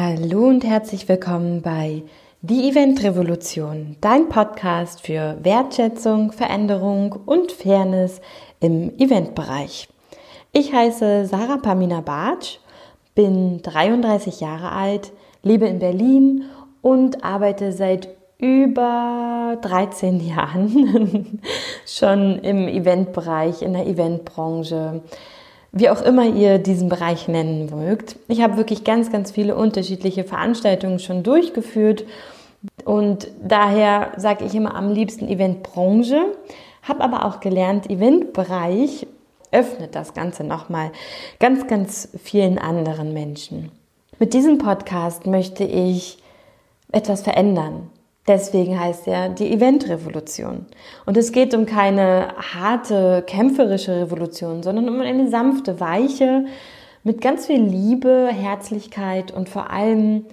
Hallo und herzlich willkommen bei Die Event Revolution, dein Podcast für Wertschätzung, Veränderung und Fairness im Eventbereich. Ich heiße Sarah Pamina Bartsch, bin 33 Jahre alt, lebe in Berlin und arbeite seit über 13 Jahren schon im Eventbereich, in der Eventbranche wie auch immer ihr diesen Bereich nennen mögt. Ich habe wirklich ganz, ganz viele unterschiedliche Veranstaltungen schon durchgeführt und daher sage ich immer am liebsten Eventbranche, habe aber auch gelernt, Eventbereich öffnet das Ganze nochmal ganz, ganz vielen anderen Menschen. Mit diesem Podcast möchte ich etwas verändern. Deswegen heißt er die Eventrevolution. Und es geht um keine harte, kämpferische Revolution, sondern um eine sanfte, weiche, mit ganz viel Liebe, Herzlichkeit und vor allem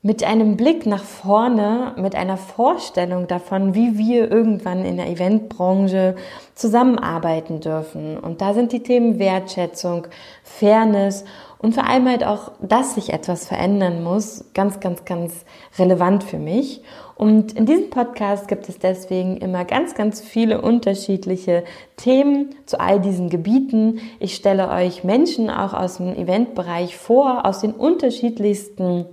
mit einem Blick nach vorne, mit einer Vorstellung davon, wie wir irgendwann in der Eventbranche zusammenarbeiten dürfen. Und da sind die Themen Wertschätzung, Fairness und vor allem halt auch, dass sich etwas verändern muss, ganz, ganz, ganz relevant für mich. Und in diesem Podcast gibt es deswegen immer ganz, ganz viele unterschiedliche Themen zu all diesen Gebieten. Ich stelle euch Menschen auch aus dem Eventbereich vor, aus den unterschiedlichsten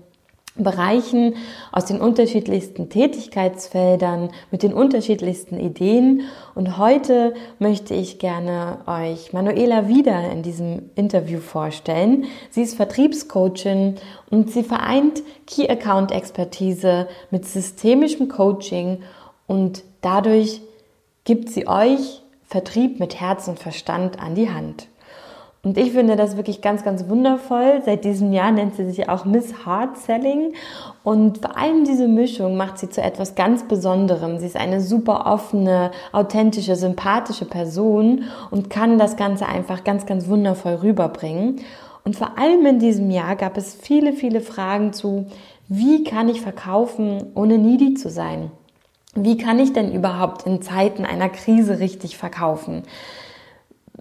Bereichen, aus den unterschiedlichsten Tätigkeitsfeldern, mit den unterschiedlichsten Ideen. Und heute möchte ich gerne euch Manuela wieder in diesem Interview vorstellen. Sie ist Vertriebscoachin und sie vereint Key Account Expertise mit systemischem Coaching und dadurch gibt sie euch Vertrieb mit Herz und Verstand an die Hand. Und ich finde das wirklich ganz, ganz wundervoll. Seit diesem Jahr nennt sie sich auch Miss Hard Selling. Und vor allem diese Mischung macht sie zu etwas ganz Besonderem. Sie ist eine super offene, authentische, sympathische Person und kann das Ganze einfach ganz, ganz wundervoll rüberbringen. Und vor allem in diesem Jahr gab es viele, viele Fragen zu, wie kann ich verkaufen, ohne needy zu sein? Wie kann ich denn überhaupt in Zeiten einer Krise richtig verkaufen?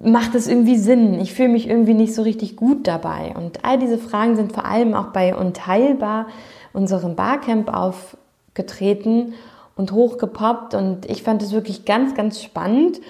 Macht es irgendwie Sinn? Ich fühle mich irgendwie nicht so richtig gut dabei. Und all diese Fragen sind vor allem auch bei Unteilbar, unserem Barcamp, aufgetreten und hochgepoppt. Und ich fand es wirklich ganz, ganz spannend.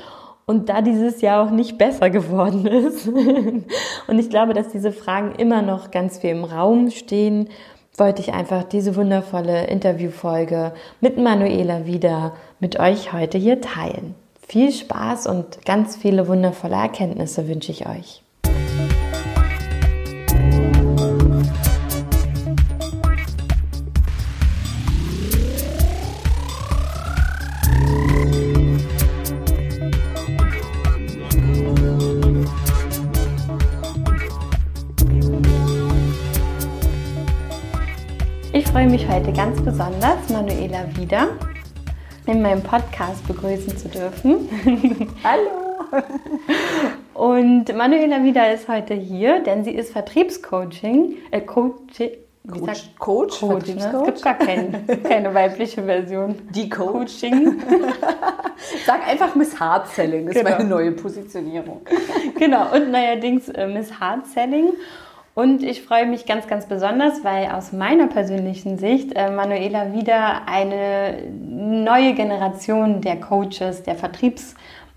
Und da dieses Jahr auch nicht besser geworden ist und ich glaube, dass diese Fragen immer noch ganz viel im Raum stehen, wollte ich einfach diese wundervolle Interviewfolge mit Manuela wieder mit euch heute hier teilen. Viel Spaß und ganz viele wundervolle Erkenntnisse wünsche ich euch. Ich freue mich heute ganz besonders, Manuela wieder in meinem Podcast begrüßen zu dürfen. Hallo! Und Manuela Wieder ist heute hier, denn sie ist Vertriebscoaching, äh, Coaching. Coach, sagt, Coach, Coach ne? Es gibt gar kein, keine weibliche Version. Die Coach. Coaching. Sag einfach Miss Hard Selling, das genau. ist meine neue Positionierung. genau, und neuerdings äh, Miss Hard Selling. Und ich freue mich ganz, ganz besonders, weil aus meiner persönlichen Sicht äh, Manuela wieder eine neue Generation der Coaches, der Vertriebs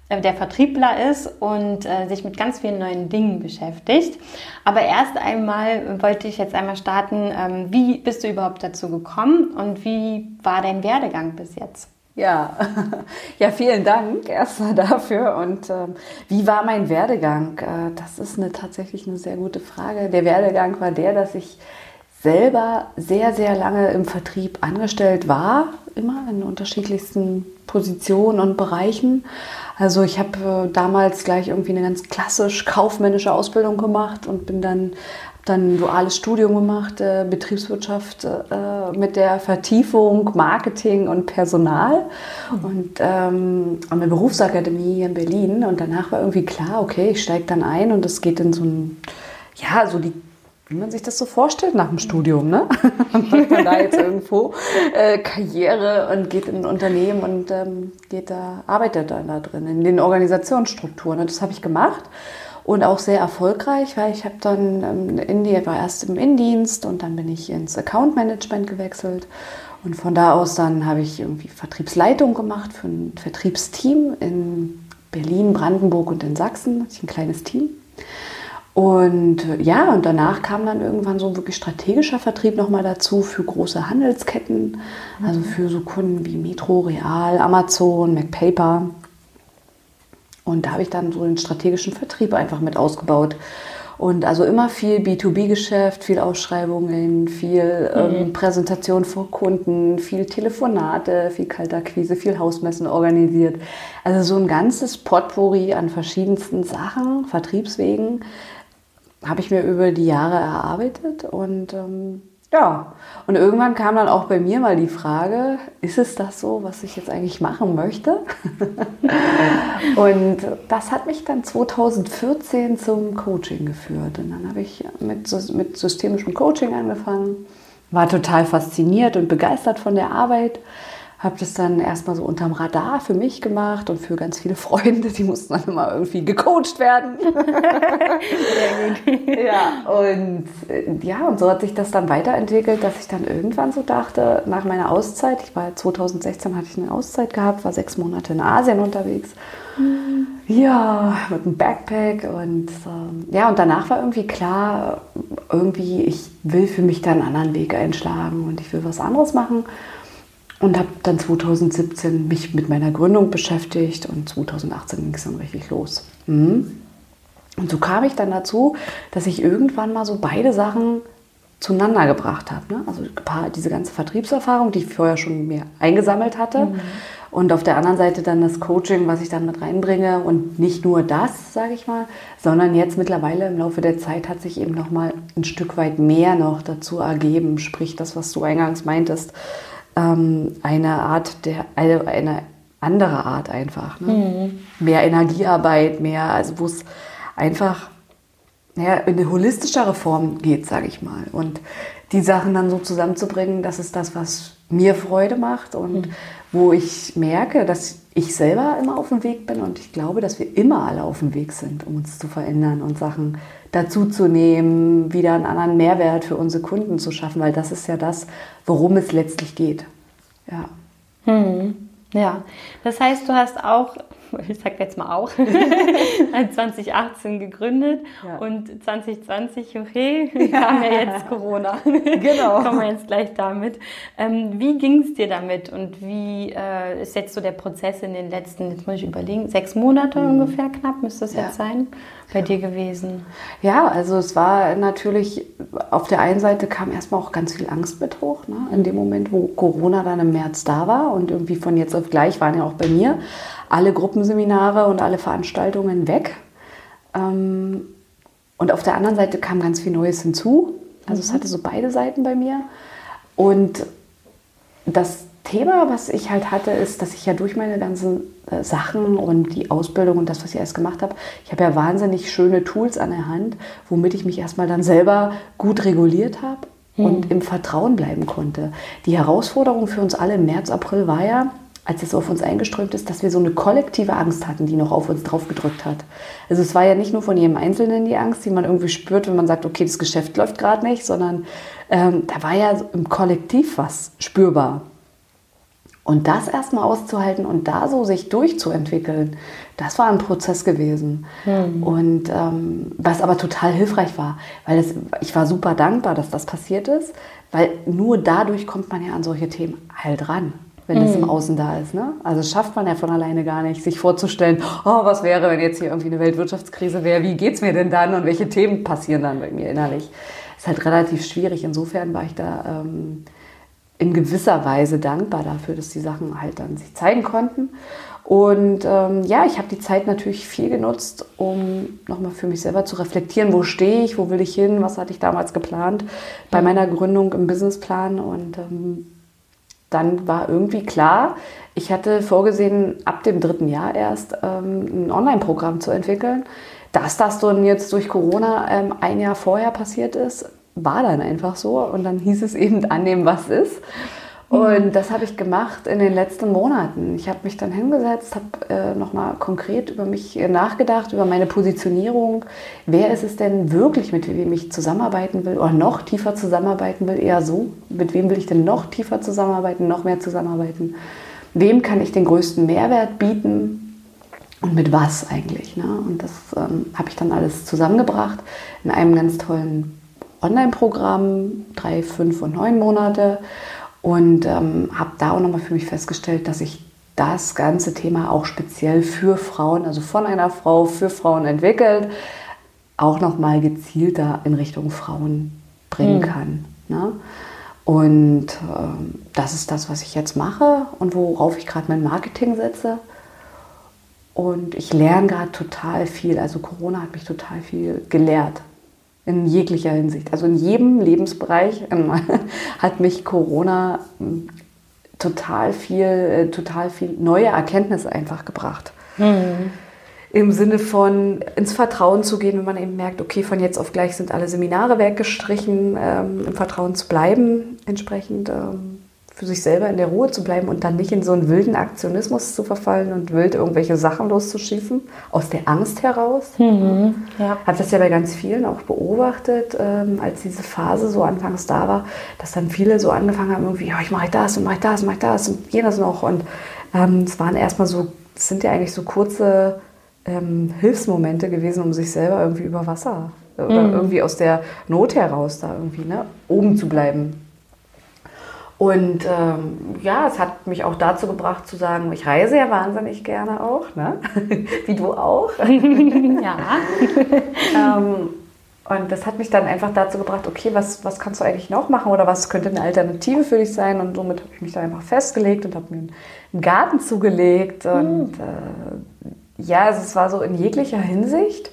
äh, der Vertriebler ist und äh, sich mit ganz vielen neuen Dingen beschäftigt. Aber erst einmal wollte ich jetzt einmal starten, ähm, wie bist du überhaupt dazu gekommen und wie war dein Werdegang bis jetzt? Ja, ja, vielen Dank erstmal dafür. Und ähm, wie war mein Werdegang? Äh, das ist eine, tatsächlich eine sehr gute Frage. Der Werdegang war der, dass ich selber sehr, sehr lange im Vertrieb angestellt war, immer in unterschiedlichsten Positionen und Bereichen. Also ich habe äh, damals gleich irgendwie eine ganz klassisch kaufmännische Ausbildung gemacht und bin dann dann ein duales Studium gemacht, äh, Betriebswirtschaft äh, mit der Vertiefung Marketing und Personal mhm. und ähm, an der Berufsakademie hier in Berlin. Und danach war irgendwie klar, okay, ich steige dann ein und es geht in so ein, ja, so die wie man sich das so vorstellt nach dem Studium, ne? Macht man da jetzt irgendwo äh, Karriere und geht in ein Unternehmen und ähm, geht da, arbeitet dann da drin, in den Organisationsstrukturen. Und das habe ich gemacht und auch sehr erfolgreich, weil ich habe dann ähm, in die, war erst im Innendienst und dann bin ich ins Account Management gewechselt und von da aus dann habe ich irgendwie Vertriebsleitung gemacht für ein Vertriebsteam in Berlin, Brandenburg und in Sachsen, ich ein kleines Team. Und äh, ja, und danach kam dann irgendwann so wirklich strategischer Vertrieb nochmal dazu für große Handelsketten, also mhm. für so Kunden wie Metro, Real, Amazon, MacPaper. Und da habe ich dann so den strategischen Vertrieb einfach mit ausgebaut. Und also immer viel B2B-Geschäft, viel Ausschreibungen, viel ähm, mhm. Präsentation vor Kunden, viel Telefonate, viel Kaltakquise, viel Hausmessen organisiert. Also so ein ganzes Potpourri an verschiedensten Sachen, Vertriebswegen, habe ich mir über die Jahre erarbeitet und ähm, ja, und irgendwann kam dann auch bei mir mal die Frage, ist es das so, was ich jetzt eigentlich machen möchte? und das hat mich dann 2014 zum Coaching geführt. Und dann habe ich mit, mit systemischem Coaching angefangen, war total fasziniert und begeistert von der Arbeit habe das dann erstmal so unterm Radar für mich gemacht und für ganz viele Freunde, die mussten dann immer irgendwie gecoacht werden. Ja, und äh, ja, und so hat sich das dann weiterentwickelt, dass ich dann irgendwann so dachte, nach meiner Auszeit, ich war 2016 hatte ich eine Auszeit gehabt, war sechs Monate in Asien unterwegs. Mhm. Ja, mit einem Backpack und ähm, ja, und danach war irgendwie klar, irgendwie, ich will für mich da einen anderen Weg einschlagen und ich will was anderes machen und habe dann 2017 mich mit meiner Gründung beschäftigt und 2018 ging es dann richtig los. Mhm. Und so kam ich dann dazu, dass ich irgendwann mal so beide Sachen zueinander gebracht habe. Ne? Also diese ganze Vertriebserfahrung, die ich vorher schon mehr eingesammelt hatte. Mhm. Und auf der anderen Seite dann das Coaching, was ich dann mit reinbringe. Und nicht nur das, sage ich mal, sondern jetzt mittlerweile im Laufe der Zeit hat sich eben noch mal ein Stück weit mehr noch dazu ergeben. Sprich, das, was du eingangs meintest, ähm, eine Art der, eine, eine andere Art einfach. Ne? Mhm. Mehr Energiearbeit, mehr, also wo es einfach ja, in eine holistischere Form geht, sage ich mal. Und die Sachen dann so zusammenzubringen, das ist das, was mir Freude macht und mhm. wo ich merke, dass ich selber immer auf dem Weg bin und ich glaube, dass wir immer alle auf dem Weg sind, um uns zu verändern und Sachen dazuzunehmen, wieder einen anderen Mehrwert für unsere Kunden zu schaffen, weil das ist ja das, worum es letztlich geht. Ja. Hm. Ja, das heißt, du hast auch ich sag jetzt mal auch, 2018 gegründet ja. und 2020, okay, kam ja jetzt Corona. Genau. Kommen wir jetzt gleich damit. Ähm, wie ging es dir damit und wie äh, ist jetzt so der Prozess in den letzten, jetzt muss ich überlegen, sechs Monate mhm. ungefähr knapp müsste es ja. jetzt sein, bei dir gewesen? Ja, also es war natürlich, auf der einen Seite kam erstmal auch ganz viel Angst mit hoch, ne? in dem Moment, wo Corona dann im März da war und irgendwie von jetzt auf gleich waren ja auch bei mir alle Gruppenseminare und alle Veranstaltungen weg. Ähm, und auf der anderen Seite kam ganz viel Neues hinzu. Also mhm. es hatte so beide Seiten bei mir. Und das Thema, was ich halt hatte, ist, dass ich ja durch meine ganzen äh, Sachen und die Ausbildung und das, was ich erst gemacht habe, ich habe ja wahnsinnig schöne Tools an der Hand, womit ich mich erstmal dann selber gut reguliert habe mhm. und im Vertrauen bleiben konnte. Die Herausforderung für uns alle im März, April war ja, als es auf uns eingeströmt ist, dass wir so eine kollektive Angst hatten, die noch auf uns drauf gedrückt hat. Also es war ja nicht nur von jedem Einzelnen die Angst, die man irgendwie spürt, wenn man sagt, okay, das Geschäft läuft gerade nicht, sondern ähm, da war ja im Kollektiv was spürbar. Und das erstmal auszuhalten und da so sich durchzuentwickeln, das war ein Prozess gewesen. Mhm. Und ähm, was aber total hilfreich war, weil das, ich war super dankbar, dass das passiert ist, weil nur dadurch kommt man ja an solche Themen halt ran wenn mhm. das im mhm. Außen da ist. Ne? Also schafft man ja von alleine gar nicht, sich vorzustellen, oh, was wäre, wenn jetzt hier irgendwie eine Weltwirtschaftskrise wäre, wie geht es mir denn dann und welche Themen passieren dann bei mir innerlich. Ist halt relativ schwierig. Insofern war ich da ähm, in gewisser Weise dankbar dafür, dass die Sachen halt dann sich zeigen konnten. Und ähm, ja, ich habe die Zeit natürlich viel genutzt, um nochmal für mich selber zu reflektieren, wo stehe ich, wo will ich hin, was hatte ich damals geplant bei mhm. meiner Gründung im Businessplan und ähm, dann war irgendwie klar, ich hatte vorgesehen, ab dem dritten Jahr erst ähm, ein Online-Programm zu entwickeln. Dass das dann jetzt durch Corona ähm, ein Jahr vorher passiert ist, war dann einfach so. Und dann hieß es eben annehmen, was ist. Und das habe ich gemacht in den letzten Monaten. Ich habe mich dann hingesetzt, habe äh, nochmal konkret über mich nachgedacht, über meine Positionierung. Wer ist es denn wirklich, mit wem ich zusammenarbeiten will oder noch tiefer zusammenarbeiten will? Eher so. Mit wem will ich denn noch tiefer zusammenarbeiten, noch mehr zusammenarbeiten? Wem kann ich den größten Mehrwert bieten? Und mit was eigentlich? Ne? Und das ähm, habe ich dann alles zusammengebracht in einem ganz tollen Online-Programm, drei, fünf und neun Monate. Und ähm, habe da auch nochmal für mich festgestellt, dass ich das ganze Thema auch speziell für Frauen, also von einer Frau für Frauen entwickelt, auch nochmal gezielter in Richtung Frauen bringen mhm. kann. Ne? Und ähm, das ist das, was ich jetzt mache und worauf ich gerade mein Marketing setze. Und ich lerne gerade total viel. Also Corona hat mich total viel gelehrt in jeglicher Hinsicht. Also in jedem Lebensbereich ähm, hat mich Corona ähm, total viel, äh, total viel neue Erkenntnisse einfach gebracht. Mhm. Im Sinne von ins Vertrauen zu gehen, wenn man eben merkt, okay, von jetzt auf gleich sind alle Seminare weggestrichen, ähm, im Vertrauen zu bleiben, entsprechend ähm, für sich selber in der Ruhe zu bleiben und dann nicht in so einen wilden Aktionismus zu verfallen und wild irgendwelche Sachen loszuschießen, aus der Angst heraus. Mhm, ja. Habe das ja bei ganz vielen auch beobachtet, ähm, als diese Phase so anfangs da war, dass dann viele so angefangen haben, irgendwie, ja, ich mache das und mache das und mache das und jenes noch. Und ähm, es waren erstmal so, es sind ja eigentlich so kurze ähm, Hilfsmomente gewesen, um sich selber irgendwie über Wasser oder mhm. irgendwie aus der Not heraus da irgendwie ne, oben zu bleiben. Und ähm, ja, es hat mich auch dazu gebracht zu sagen, ich reise ja wahnsinnig gerne auch, ne? wie du auch. ja. ähm, und das hat mich dann einfach dazu gebracht, okay, was, was kannst du eigentlich noch machen oder was könnte eine Alternative für dich sein? Und somit habe ich mich dann einfach festgelegt und habe mir einen Garten zugelegt. Und äh, ja, also es war so in jeglicher Hinsicht,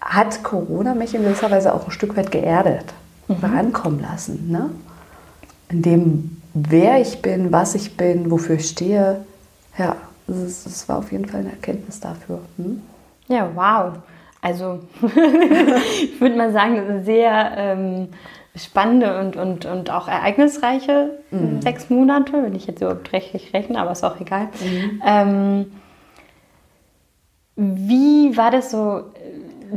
hat Corona mich in gewisser Weise auch ein Stück weit geerdet, mhm. rankommen lassen. Ne? In dem, wer ich bin, was ich bin, wofür ich stehe. Ja, es war auf jeden Fall eine Erkenntnis dafür. Hm? Ja, wow. Also ich würde mal sagen, sehr ähm, spannende und, und, und auch ereignisreiche mhm. sechs Monate, wenn ich jetzt überhaupt rechtlich rechne, aber ist auch egal. Mhm. Ähm, wie war das so,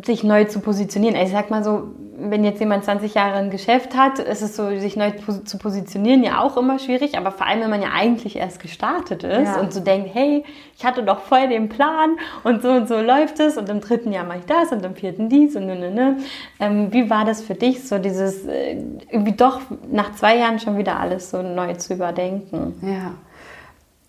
sich neu zu positionieren? Ich sag mal so, wenn jetzt jemand 20 Jahre ein Geschäft hat, ist es so, sich neu zu positionieren ja auch immer schwierig, aber vor allem, wenn man ja eigentlich erst gestartet ist ja. und so denkt, hey, ich hatte doch voll den Plan und so und so läuft es und im dritten Jahr mache ich das und im vierten dies und ne, ne, ne. Ähm, wie war das für dich, so dieses, äh, irgendwie doch nach zwei Jahren schon wieder alles so neu zu überdenken? Ja.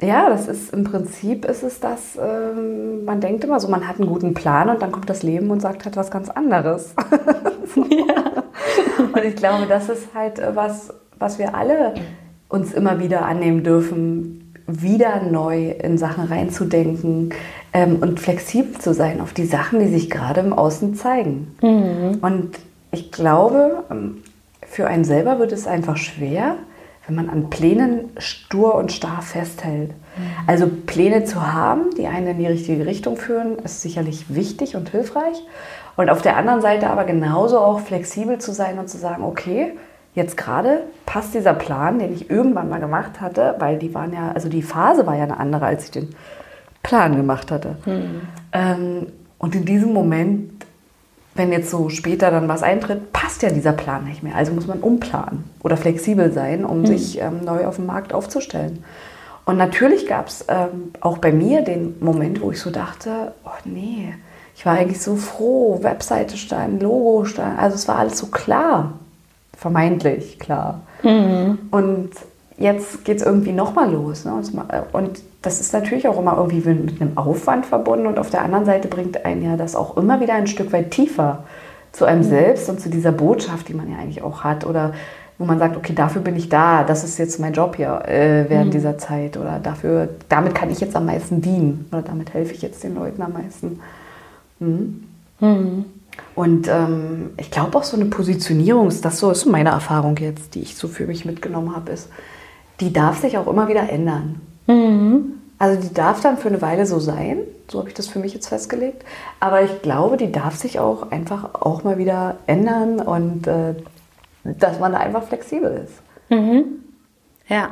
Ja, das ist im Prinzip ist es das, ähm, man denkt immer so, man hat einen guten Plan und dann kommt das Leben und sagt halt was ganz anderes. ja. Und ich glaube, das ist halt äh, was, was wir alle uns immer wieder annehmen dürfen, wieder neu in Sachen reinzudenken ähm, und flexibel zu sein auf die Sachen, die sich gerade im Außen zeigen. Mhm. Und ich glaube, ähm, für einen selber wird es einfach schwer, wenn man an Plänen stur und starr festhält. Mhm. Also Pläne zu haben, die einen in die richtige Richtung führen, ist sicherlich wichtig und hilfreich. Und auf der anderen Seite aber genauso auch flexibel zu sein und zu sagen, okay, jetzt gerade passt dieser Plan, den ich irgendwann mal gemacht hatte, weil die waren ja, also die Phase war ja eine andere, als ich den Plan gemacht hatte. Mhm. Ähm, und in diesem Moment wenn jetzt so später dann was eintritt, passt ja dieser Plan nicht mehr. Also muss man umplanen oder flexibel sein, um mhm. sich ähm, neu auf dem Markt aufzustellen. Und natürlich gab es ähm, auch bei mir den Moment, wo ich so dachte, oh nee, ich war eigentlich so froh, Webseite stand, Logo stand, also es war alles so klar, vermeintlich klar. Mhm. Und jetzt geht es irgendwie nochmal los. Ne? Und das ist natürlich auch immer irgendwie mit einem Aufwand verbunden und auf der anderen Seite bringt einen ja das auch immer wieder ein Stück weit tiefer zu einem mhm. selbst und zu dieser Botschaft, die man ja eigentlich auch hat oder wo man sagt, okay, dafür bin ich da, das ist jetzt mein Job hier äh, während mhm. dieser Zeit oder dafür, damit kann ich jetzt am meisten dienen oder damit helfe ich jetzt den Leuten am meisten. Mhm. Mhm. Und ähm, ich glaube auch so eine Positionierung, ist das so ist meine Erfahrung jetzt, die ich so für mich mitgenommen habe, ist, die darf sich auch immer wieder ändern. Mhm. Also die darf dann für eine Weile so sein, so habe ich das für mich jetzt festgelegt. Aber ich glaube, die darf sich auch einfach auch mal wieder ändern und äh, dass man da einfach flexibel ist. Mhm. Ja,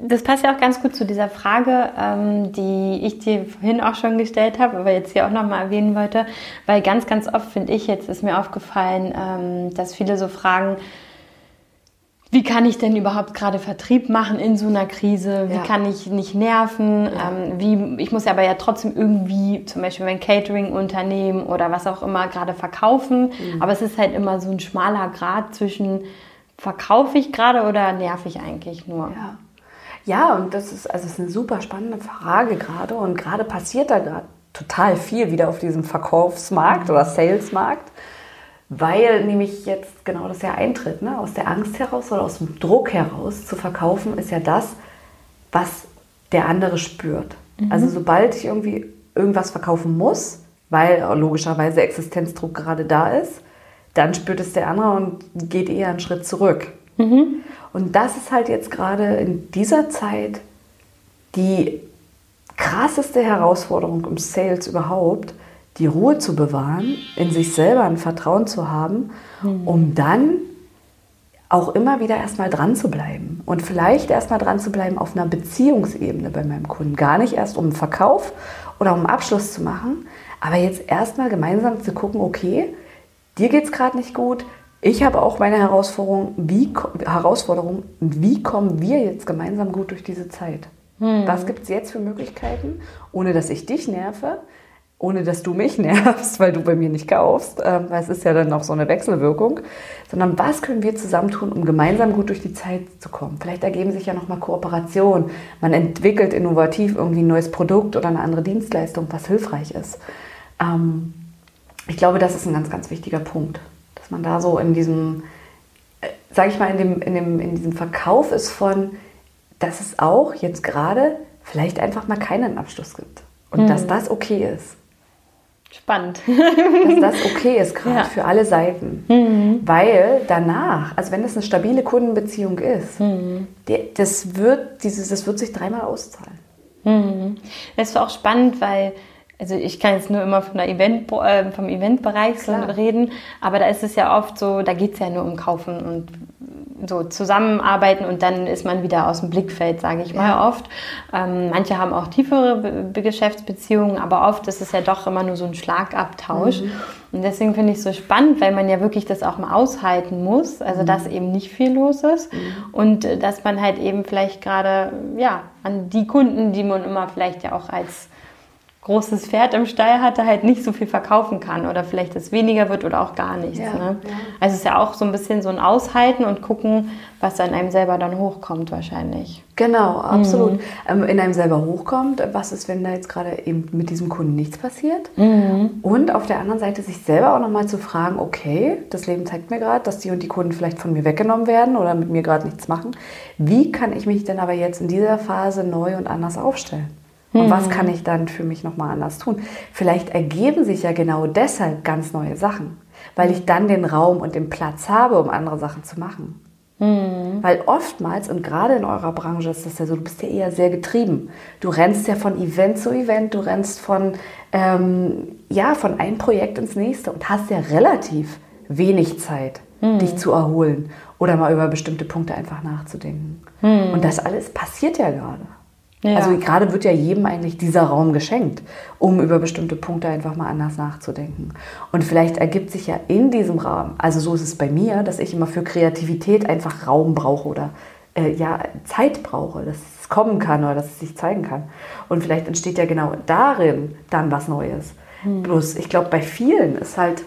Das passt ja auch ganz gut zu dieser Frage, ähm, die ich dir vorhin auch schon gestellt habe, aber jetzt hier auch nochmal erwähnen wollte, weil ganz, ganz oft finde ich jetzt, ist mir aufgefallen, ähm, dass viele so fragen, wie kann ich denn überhaupt gerade Vertrieb machen in so einer Krise? Wie ja. kann ich nicht nerven? Ja. Ähm, wie, ich muss ja aber ja trotzdem irgendwie zum Beispiel mein Catering-Unternehmen oder was auch immer gerade verkaufen. Mhm. Aber es ist halt immer so ein schmaler Grad zwischen verkaufe ich gerade oder nerv ich eigentlich nur? Ja. Ja, und das ist, also ist eine super spannende Frage gerade. Und gerade passiert da gerade total viel wieder auf diesem Verkaufsmarkt mhm. oder Salesmarkt, weil nämlich jetzt genau das ja eintritt. Ne? Aus der Angst heraus oder aus dem Druck heraus zu verkaufen, ist ja das, was der andere spürt. Mhm. Also sobald ich irgendwie irgendwas verkaufen muss, weil logischerweise Existenzdruck gerade da ist, dann spürt es der andere und geht eher einen Schritt zurück. Mhm. Und das ist halt jetzt gerade in dieser Zeit die krasseste Herausforderung im Sales überhaupt, die Ruhe zu bewahren, in sich selber ein Vertrauen zu haben, mhm. um dann auch immer wieder erstmal dran zu bleiben. Und vielleicht erstmal dran zu bleiben auf einer Beziehungsebene bei meinem Kunden. Gar nicht erst um einen Verkauf oder um einen Abschluss zu machen, aber jetzt erstmal gemeinsam zu gucken, okay, dir geht es gerade nicht gut, ich habe auch meine Herausforderung, wie, Herausforderung, wie kommen wir jetzt gemeinsam gut durch diese Zeit? Hm. Was gibt es jetzt für Möglichkeiten, ohne dass ich dich nerve, ohne dass du mich nervst, weil du bei mir nicht kaufst, ähm, weil es ist ja dann auch so eine Wechselwirkung, sondern was können wir zusammen tun, um gemeinsam gut durch die Zeit zu kommen? Vielleicht ergeben sich ja nochmal Kooperationen, man entwickelt innovativ irgendwie ein neues Produkt oder eine andere Dienstleistung, was hilfreich ist. Ähm, ich glaube, das ist ein ganz, ganz wichtiger Punkt dass man da so in diesem, äh, sage ich mal, in, dem, in, dem, in diesem Verkauf ist von, dass es auch jetzt gerade vielleicht einfach mal keinen Abschluss gibt und mhm. dass das okay ist. Spannend. dass das okay ist gerade ja. für alle Seiten. Mhm. Weil danach, also wenn es eine stabile Kundenbeziehung ist, mhm. das, wird, dieses, das wird sich dreimal auszahlen. Mhm. Das ist auch spannend, weil also ich kann jetzt nur immer von der Event, äh, vom Eventbereich so reden, aber da ist es ja oft so, da geht es ja nur um Kaufen und so zusammenarbeiten und dann ist man wieder aus dem Blickfeld, sage ich mal ja. oft. Ähm, manche haben auch tiefere Be Geschäftsbeziehungen, aber oft ist es ja doch immer nur so ein Schlagabtausch. Mhm. Und deswegen finde ich es so spannend, weil man ja wirklich das auch mal aushalten muss, also mhm. dass eben nicht viel los ist mhm. und äh, dass man halt eben vielleicht gerade ja an die Kunden, die man immer vielleicht ja auch als großes Pferd im Stall hatte, halt nicht so viel verkaufen kann oder vielleicht es weniger wird oder auch gar nichts. Ja, ne? ja. Also es ist ja auch so ein bisschen so ein Aushalten und gucken, was an einem selber dann hochkommt wahrscheinlich. Genau, absolut. Mhm. Ähm, in einem selber hochkommt, was ist, wenn da jetzt gerade eben mit diesem Kunden nichts passiert? Mhm. Und auf der anderen Seite sich selber auch nochmal zu fragen, okay, das Leben zeigt mir gerade, dass die und die Kunden vielleicht von mir weggenommen werden oder mit mir gerade nichts machen. Wie kann ich mich denn aber jetzt in dieser Phase neu und anders aufstellen? Und was hm. kann ich dann für mich nochmal anders tun? Vielleicht ergeben sich ja genau deshalb ganz neue Sachen, weil ich dann den Raum und den Platz habe, um andere Sachen zu machen. Mhm. Weil oftmals, und gerade in eurer Branche ist das ja so, du bist ja eher sehr getrieben. Du rennst ja von Event zu Event, du rennst von, ähm, ja, von einem Projekt ins nächste und hast ja relativ wenig Zeit, mhm. dich zu erholen oder mal über bestimmte Punkte einfach nachzudenken. Mhm. Und das alles passiert ja gerade. Ja. Also gerade wird ja jedem eigentlich dieser Raum geschenkt, um über bestimmte Punkte einfach mal anders nachzudenken. Und vielleicht ergibt sich ja in diesem Raum, also so ist es bei mir, dass ich immer für Kreativität einfach Raum brauche oder äh, ja, Zeit brauche, dass es kommen kann oder dass es sich zeigen kann. Und vielleicht entsteht ja genau darin dann was Neues. Hm. Bloß, ich glaube, bei vielen ist halt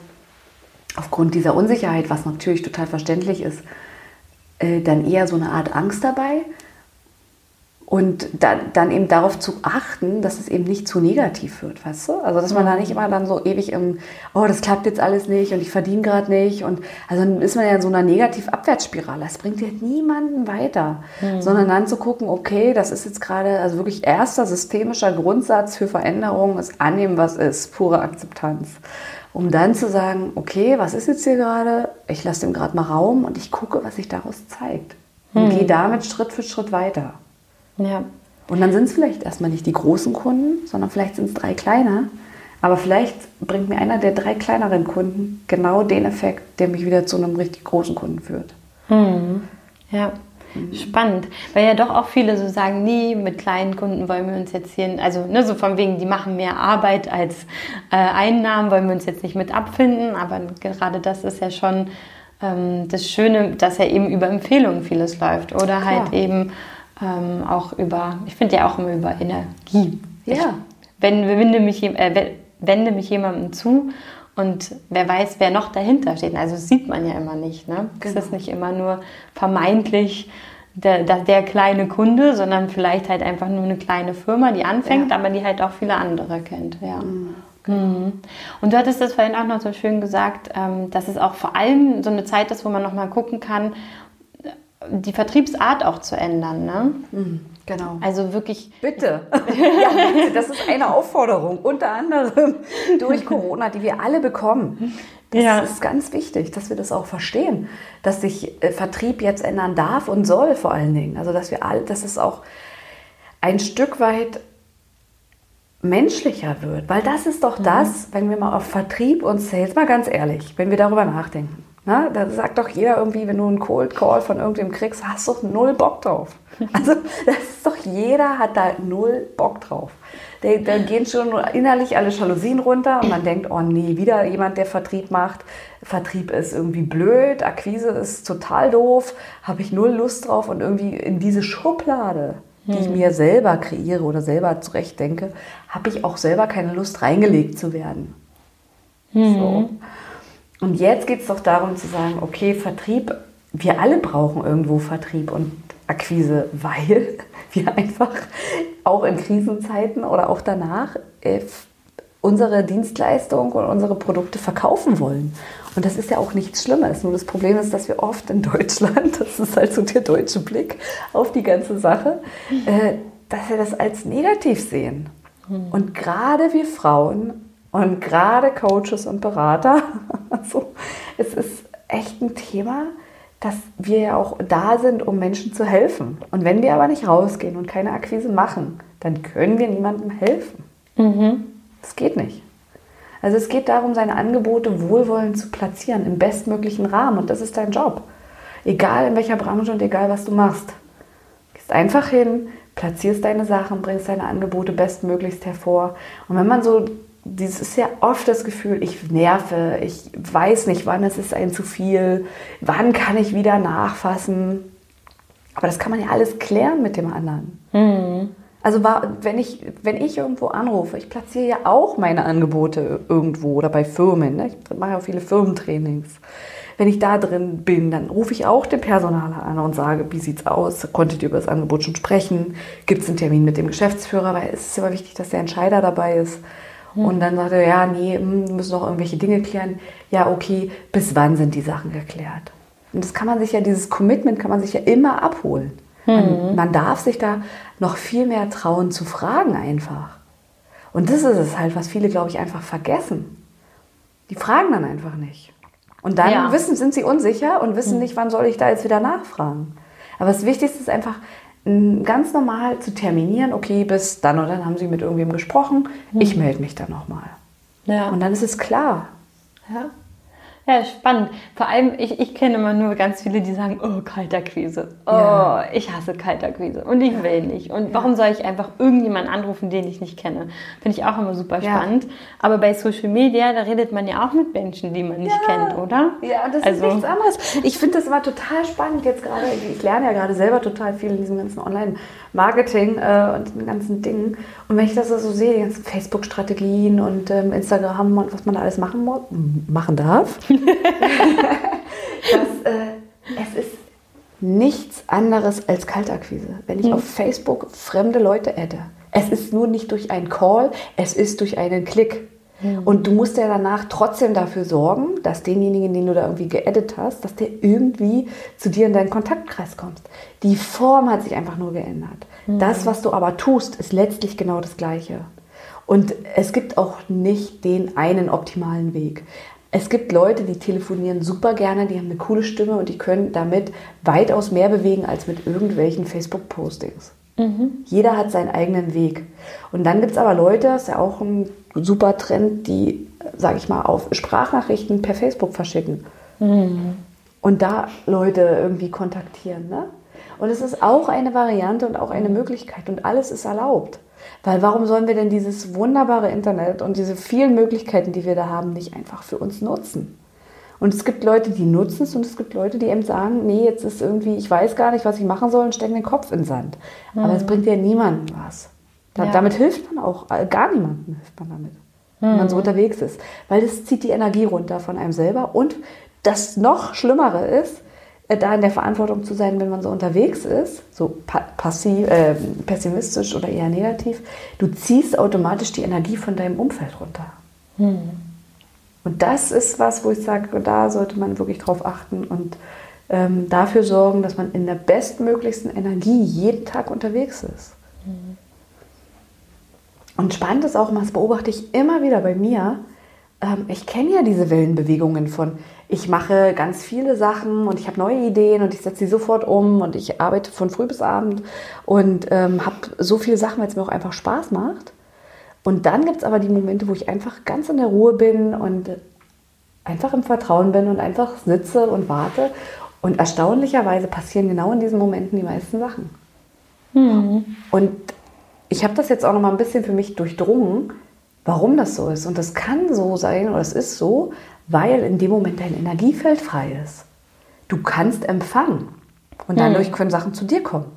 aufgrund dieser Unsicherheit, was natürlich total verständlich ist, äh, dann eher so eine Art Angst dabei, und dann, dann eben darauf zu achten, dass es eben nicht zu negativ wird, weißt du? Also dass man da nicht immer dann so ewig im, oh, das klappt jetzt alles nicht und ich verdiene gerade nicht. Und also dann ist man ja in so einer Negativ-Abwärtsspirale. Das bringt ja niemanden weiter. Mhm. Sondern dann zu gucken, okay, das ist jetzt gerade, also wirklich erster systemischer Grundsatz für Veränderung ist annehmen, was ist, pure Akzeptanz. Um dann zu sagen, okay, was ist jetzt hier gerade? Ich lasse dem gerade mal Raum und ich gucke, was sich daraus zeigt. Und mhm. gehe damit Schritt für Schritt weiter. Ja. Und dann sind es vielleicht erstmal nicht die großen Kunden, sondern vielleicht sind es drei kleine. Aber vielleicht bringt mir einer der drei kleineren Kunden genau den Effekt, der mich wieder zu einem richtig großen Kunden führt. Hm. Ja. Spannend, weil ja doch auch viele so sagen, nee, mit kleinen Kunden wollen wir uns jetzt hier, also ne, so von wegen, die machen mehr Arbeit als äh, Einnahmen, wollen wir uns jetzt nicht mit abfinden, aber gerade das ist ja schon ähm, das Schöne, dass ja eben über Empfehlungen vieles läuft oder halt Klar. halt eben ähm, auch über, ich finde ja auch immer über Energie. Ja. Ich, wenn, wende, mich, äh, wende mich jemandem zu und wer weiß, wer noch dahinter steht. Also das sieht man ja immer nicht. Ne? Genau. Es ist nicht immer nur vermeintlich der, der, der, kleine Kunde, sondern vielleicht halt einfach nur eine kleine Firma, die anfängt, ja. aber die halt auch viele andere kennt. Ja. Mhm. Mhm. Und du hattest das vorhin auch noch so schön gesagt, ähm, dass es auch vor allem so eine Zeit ist, wo man nochmal gucken kann, die Vertriebsart auch zu ändern. Ne? Mhm. Genau. Also wirklich. Bitte. ja, bitte. Das ist eine Aufforderung, unter anderem durch Corona, die wir alle bekommen. Das ja. ist ganz wichtig, dass wir das auch verstehen, dass sich äh, Vertrieb jetzt ändern darf und soll vor allen Dingen. Also dass wir all, dass es auch ein Stück weit menschlicher wird, weil das ist doch mhm. das, wenn wir mal auf Vertrieb und Sales mal ganz ehrlich, wenn wir darüber nachdenken. Na, da sagt doch jeder irgendwie, wenn du einen Cold Call von irgendwem kriegst, hast du doch null Bock drauf. Also das ist doch jeder hat da null Bock drauf. Da, da gehen schon innerlich alle Jalousien runter und man denkt, oh nee, wieder jemand, der Vertrieb macht. Vertrieb ist irgendwie blöd, Akquise ist total doof, habe ich null Lust drauf und irgendwie in diese Schublade, die ich hm. mir selber kreiere oder selber zurechtdenke, habe ich auch selber keine Lust reingelegt zu werden. Mhm. So. Und jetzt geht es doch darum zu sagen, okay, Vertrieb, wir alle brauchen irgendwo Vertrieb und Akquise, weil wir einfach auch in Krisenzeiten oder auch danach äh, unsere Dienstleistung und unsere Produkte verkaufen wollen. Und das ist ja auch nichts Schlimmes. Nur das Problem ist, dass wir oft in Deutschland, das ist halt so der deutsche Blick auf die ganze Sache, äh, dass wir das als negativ sehen. Hm. Und gerade wir Frauen und gerade Coaches und Berater, also es ist echt ein Thema, dass wir ja auch da sind, um Menschen zu helfen. Und wenn wir aber nicht rausgehen und keine Akquise machen, dann können wir niemandem helfen. Mhm. Das geht nicht. Also es geht darum, seine Angebote wohlwollend zu platzieren, im bestmöglichen Rahmen. Und das ist dein Job. Egal in welcher Branche und egal was du machst. Gehst einfach hin, platzierst deine Sachen, bringst deine Angebote bestmöglichst hervor. Und wenn man so dieses ist ja oft das Gefühl, ich nerve, ich weiß nicht, wann es ist ein zu viel, wann kann ich wieder nachfassen. Aber das kann man ja alles klären mit dem anderen. Mhm. Also wenn ich, wenn ich irgendwo anrufe, ich platziere ja auch meine Angebote irgendwo oder bei Firmen. Ne? Ich mache ja auch viele Firmentrainings. Wenn ich da drin bin, dann rufe ich auch den Personaler an und sage, wie sieht's aus? Konntet ihr über das Angebot schon sprechen? Gibt es einen Termin mit dem Geschäftsführer? Weil es ist immer wichtig, dass der Entscheider dabei ist. Hm. Und dann sagt er, ja, nee, hm, wir müssen noch irgendwelche Dinge klären. Ja, okay, bis wann sind die Sachen geklärt? Und das kann man sich ja, dieses Commitment kann man sich ja immer abholen. Mhm. Man, man, darf sich da noch viel mehr trauen zu fragen einfach. Und das ist es halt, was viele, glaube ich, einfach vergessen. Die fragen dann einfach nicht. Und dann ja. wissen, sind sie unsicher und wissen mhm. nicht, wann soll ich da jetzt wieder nachfragen. Aber das Wichtigste ist einfach, ganz normal zu terminieren, okay, bis dann und dann haben Sie mit irgendwem gesprochen, ich hm. melde mich dann nochmal. Ja. Und dann ist es klar. Ja. Ja, spannend. Vor allem, ich, ich kenne immer nur ganz viele, die sagen, oh, Kalterquise. Oh, ja. ich hasse Kalterquise und ich will nicht. Und ja. warum soll ich einfach irgendjemanden anrufen, den ich nicht kenne? Finde ich auch immer super spannend. Aber bei Social Media, da redet man ja auch mit Menschen, die man nicht kennt, oder? Ja, das also, ist nichts anderes. Ich finde das immer total spannend jetzt gerade. Ich lerne ja gerade selber total viel in diesem ganzen Online-Marketing äh, und den ganzen Dingen. Und wenn ich das so sehe, die ganzen Facebook-Strategien und ähm, Instagram und was man da alles machen, machen darf, dass, äh, es ist nichts anderes als Kaltakquise. Wenn ich mhm. auf Facebook fremde Leute adde, es ist nur nicht durch einen Call, es ist durch einen Klick. Mhm. Und du musst ja danach trotzdem dafür sorgen, dass denjenigen, den du da irgendwie geaddet hast, dass der irgendwie zu dir in deinen Kontaktkreis kommt. Die Form hat sich einfach nur geändert. Mhm. Das, was du aber tust, ist letztlich genau das Gleiche. Und es gibt auch nicht den einen optimalen Weg. Es gibt Leute, die telefonieren super gerne, die haben eine coole Stimme und die können damit weitaus mehr bewegen als mit irgendwelchen Facebook-Postings. Mhm. Jeder hat seinen eigenen Weg. Und dann gibt es aber Leute, das ist ja auch ein super Trend, die, sage ich mal, auf Sprachnachrichten per Facebook verschicken. Mhm. Und da Leute irgendwie kontaktieren. Ne? Und es ist auch eine Variante und auch eine Möglichkeit und alles ist erlaubt. Weil warum sollen wir denn dieses wunderbare Internet und diese vielen Möglichkeiten, die wir da haben, nicht einfach für uns nutzen? Und es gibt Leute, die nutzen es und es gibt Leute, die eben sagen, nee, jetzt ist irgendwie, ich weiß gar nicht, was ich machen soll und stecken den Kopf in den Sand. Mhm. Aber es bringt ja niemandem was. Da, ja. Damit hilft man auch, äh, gar niemandem hilft man damit, mhm. wenn man so unterwegs ist. Weil das zieht die Energie runter von einem selber. Und das noch Schlimmere ist, da in der Verantwortung zu sein, wenn man so unterwegs ist, so passiv, äh, pessimistisch oder eher negativ, du ziehst automatisch die Energie von deinem Umfeld runter. Mhm. Und das ist was, wo ich sage, da sollte man wirklich drauf achten und ähm, dafür sorgen, dass man in der bestmöglichsten Energie jeden Tag unterwegs ist. Mhm. Und spannend ist auch, und das beobachte ich immer wieder bei mir, ähm, ich kenne ja diese Wellenbewegungen von, ich mache ganz viele Sachen und ich habe neue Ideen und ich setze sie sofort um und ich arbeite von früh bis abend und ähm, habe so viele Sachen, weil es mir auch einfach Spaß macht. Und dann gibt es aber die Momente, wo ich einfach ganz in der Ruhe bin und einfach im Vertrauen bin und einfach sitze und warte. Und erstaunlicherweise passieren genau in diesen Momenten die meisten Sachen. Mhm. Und ich habe das jetzt auch noch mal ein bisschen für mich durchdrungen, warum das so ist. Und das kann so sein oder es ist so, weil in dem Moment dein Energiefeld frei ist. Du kannst empfangen und dadurch hm. können Sachen zu dir kommen.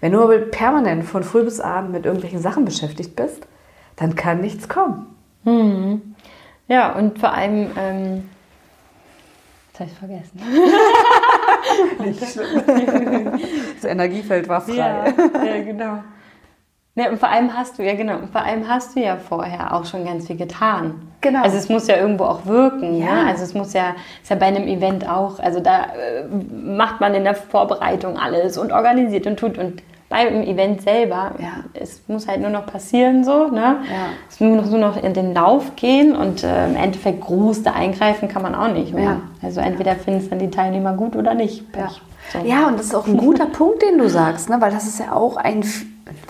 Wenn du aber permanent von früh bis abend mit irgendwelchen Sachen beschäftigt bist, dann kann nichts kommen. Hm. Ja, und vor allem, ähm, das habe ich vergessen. Nicht schlimm. Das Energiefeld war frei. Ja, ja genau. Ja, und vor allem hast du, ja genau, vor allem hast du ja vorher auch schon ganz viel getan. Genau. Also es muss ja irgendwo auch wirken, ja. ja? Also es muss ja, ist ja bei einem Event auch, also da äh, macht man in der Vorbereitung alles und organisiert und tut und beim Event selber, ja. es muss halt nur noch passieren so, ne? Ja. Es muss nur noch in den Lauf gehen und äh, im Endeffekt groß da eingreifen kann man auch nicht mehr. Ja. Also entweder finden es dann die Teilnehmer gut oder nicht. Ja. So. ja, und das ist auch ein guter Punkt, den du sagst, ne? weil das ist ja auch ein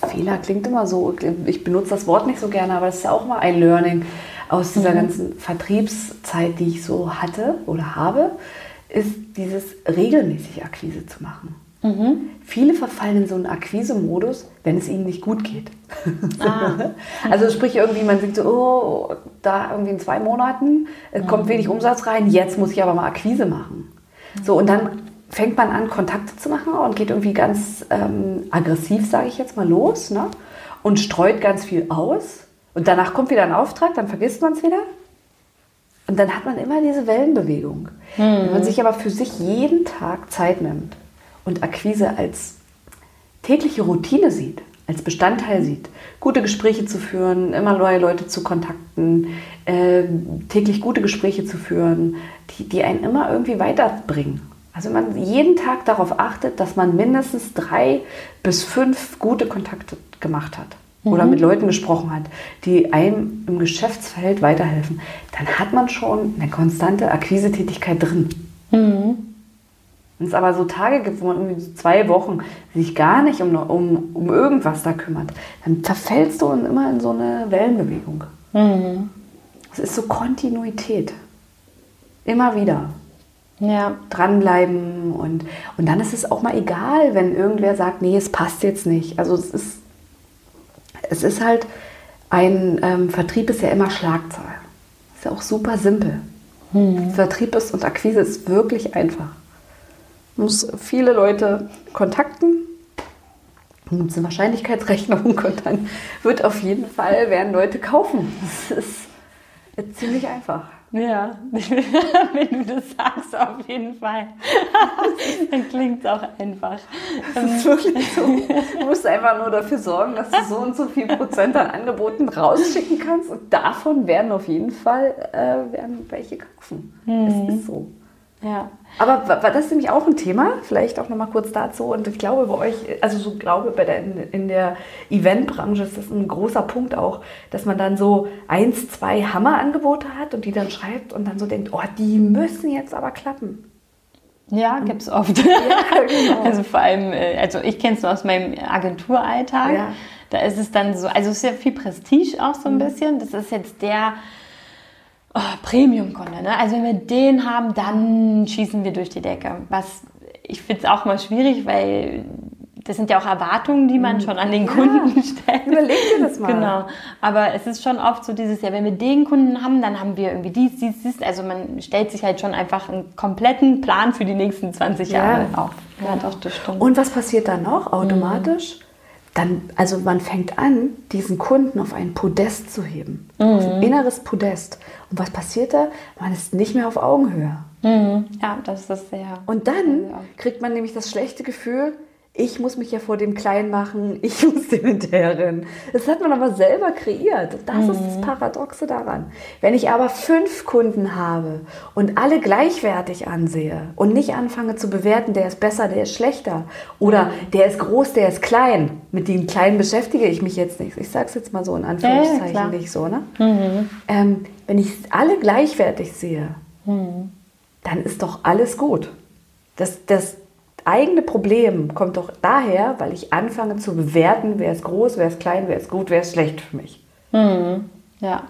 Fehler klingt immer so, ich benutze das Wort nicht so gerne, aber es ist ja auch mal ein Learning aus dieser mhm. ganzen Vertriebszeit, die ich so hatte oder habe, ist dieses regelmäßig Akquise zu machen. Mhm. Viele verfallen in so einen Akquise-Modus, wenn es ihnen nicht gut geht. Ah. also sprich irgendwie, man denkt so, oh, da irgendwie in zwei Monaten mhm. kommt wenig Umsatz rein, jetzt muss ich aber mal Akquise machen. So, und dann fängt man an, Kontakte zu machen und geht irgendwie ganz ähm, aggressiv, sage ich jetzt mal, los ne? und streut ganz viel aus. Und danach kommt wieder ein Auftrag, dann vergisst man es wieder. Und dann hat man immer diese Wellenbewegung. Mhm. Wenn man sich aber für sich jeden Tag Zeit nimmt und Akquise als tägliche Routine sieht, als Bestandteil sieht, gute Gespräche zu führen, immer neue Leute zu kontakten, äh, täglich gute Gespräche zu führen, die, die einen immer irgendwie weiterbringen also man jeden Tag darauf achtet, dass man mindestens drei bis fünf gute Kontakte gemacht hat mhm. oder mit Leuten gesprochen hat, die einem im Geschäftsfeld weiterhelfen, dann hat man schon eine konstante Akquisetätigkeit drin. Mhm. Wenn es aber so Tage gibt, wo man irgendwie so zwei Wochen sich gar nicht um, um, um irgendwas da kümmert, dann verfällst du immer in so eine Wellenbewegung. Mhm. Es ist so Kontinuität. Immer wieder. Ja. Dranbleiben und, und dann ist es auch mal egal, wenn irgendwer sagt, nee, es passt jetzt nicht. Also es ist, es ist halt, ein ähm, Vertrieb ist ja immer Schlagzahl. Ist ja auch super simpel. Hm. Vertrieb ist und Akquise ist wirklich einfach. Man muss viele Leute kontakten, und eine Wahrscheinlichkeitsrechnung und dann wird auf jeden Fall werden Leute kaufen. Das ist ziemlich einfach. Ja, wenn du das sagst, auf jeden Fall. Dann klingt es auch einfach. Das ist wirklich so. Du musst einfach nur dafür sorgen, dass du so und so viel Prozent an Angeboten rausschicken kannst und davon werden auf jeden Fall äh, werden welche kaufen. Mhm. Das ist so. Ja. Aber das ist nämlich auch ein Thema, vielleicht auch noch mal kurz dazu. Und ich glaube bei euch, also so glaube bei der, in der Eventbranche ist das ein großer Punkt auch, dass man dann so eins, zwei Hammerangebote hat und die dann schreibt und dann so denkt, oh, die müssen jetzt aber klappen. Ja, gibt es oft. Ja, genau. Also vor allem, äh, also ich kenne es nur aus meinem Agenturalltag. Ja. Da ist es dann so, also es ist ja viel Prestige auch so ein mhm. bisschen. Das ist jetzt der oh, Premium-Kunde. Ne? Also wenn wir den haben, dann schießen wir durch die Decke. Was ich finde es auch mal schwierig, weil das sind ja auch Erwartungen, die man mhm. schon an den Kunden ja, stellt. Überleg dir das mal. Genau. Aber es ist schon oft so dieses, ja, wenn wir den Kunden haben, dann haben wir irgendwie dies, dies, dies. Also man stellt sich halt schon einfach einen kompletten Plan für die nächsten 20 ja. Jahre auf. Ja, doch, das stimmt. Und was passiert dann noch automatisch? Mhm. Dann, also man fängt an, diesen Kunden auf ein Podest zu heben. Mhm. Auf ein inneres Podest. Und was passiert da? Man ist nicht mehr auf Augenhöhe. Mhm. Ja, das ist sehr. Und dann kriegt man nämlich das schlechte Gefühl, ich muss mich ja vor dem klein machen, ich muss dem hinterherrennen. Das hat man aber selber kreiert. Das mhm. ist das. Paradoxe daran. Wenn ich aber fünf Kunden habe und alle gleichwertig ansehe und nicht anfange zu bewerten, der ist besser, der ist schlechter oder mhm. der ist groß, der ist klein, mit den Kleinen beschäftige ich mich jetzt nicht. Ich sage es jetzt mal so in Anführungszeichen ja, nicht so. Ne? Mhm. Ähm, wenn ich alle gleichwertig sehe, mhm. dann ist doch alles gut. Das, das, eigene Problem kommt doch daher, weil ich anfange zu bewerten, wer ist groß, wer ist klein, wer ist gut, wer ist schlecht für mich. Mhm. Ja.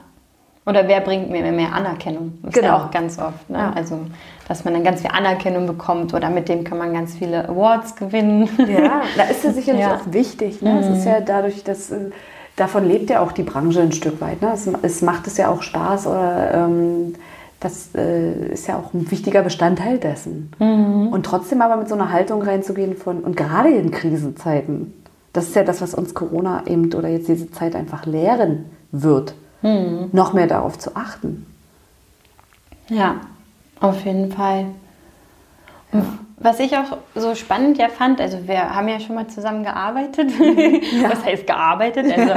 Oder wer bringt mir mehr Anerkennung? Das genau. ist ja auch ganz oft. Ne? Ja. Also, dass man dann ganz viel Anerkennung bekommt oder mit dem kann man ganz viele Awards gewinnen. Ja, da ist es sicherlich ja. auch wichtig. Ne? Mhm. Es ist ja dadurch, dass äh, davon lebt ja auch die Branche ein Stück weit. Ne? Es, es macht es ja auch Spaß oder ähm, das äh, ist ja auch ein wichtiger Bestandteil dessen. Mhm. Und trotzdem aber mit so einer Haltung reinzugehen von, und gerade in Krisenzeiten, das ist ja das, was uns Corona eben oder jetzt diese Zeit einfach lehren wird, mhm. noch mehr darauf zu achten. Ja, auf jeden Fall. Ja. Was ich auch so spannend ja fand, also wir haben ja schon mal zusammen gearbeitet. Ja. Was heißt gearbeitet? Also